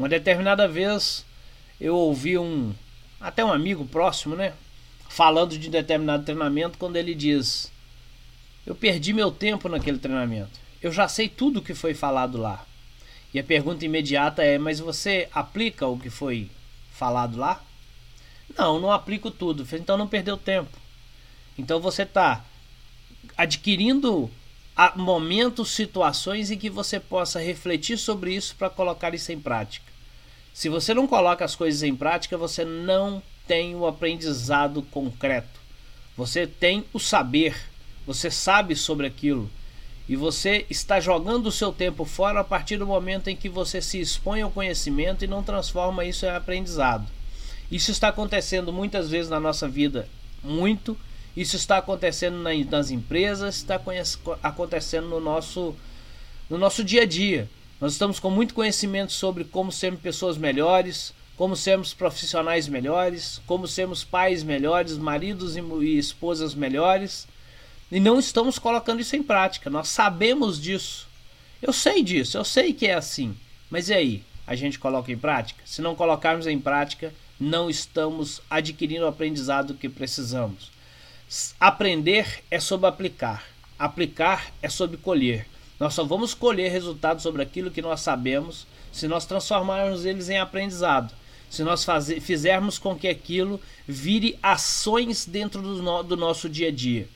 Uma determinada vez eu ouvi um até um amigo próximo, né, falando de determinado treinamento quando ele diz: "Eu perdi meu tempo naquele treinamento. Eu já sei tudo o que foi falado lá." E a pergunta imediata é: "Mas você aplica o que foi falado lá?" Não, não aplico tudo. Então não perdeu tempo. Então você está adquirindo momentos, situações em que você possa refletir sobre isso para colocar isso em prática. Se você não coloca as coisas em prática, você não tem o aprendizado concreto. Você tem o saber, você sabe sobre aquilo e você está jogando o seu tempo fora a partir do momento em que você se expõe ao conhecimento e não transforma isso em aprendizado. Isso está acontecendo muitas vezes na nossa vida, muito. Isso está acontecendo nas empresas, está acontecendo no nosso, no nosso dia a dia. Nós estamos com muito conhecimento sobre como sermos pessoas melhores, como sermos profissionais melhores, como sermos pais melhores, maridos e esposas melhores, e não estamos colocando isso em prática. Nós sabemos disso. Eu sei disso, eu sei que é assim. Mas e aí? A gente coloca em prática? Se não colocarmos em prática, não estamos adquirindo o aprendizado que precisamos. Aprender é sobre aplicar, aplicar é sobre colher. Nós só vamos colher resultados sobre aquilo que nós sabemos se nós transformarmos eles em aprendizado. Se nós fazer, fizermos com que aquilo vire ações dentro do, no, do nosso dia a dia.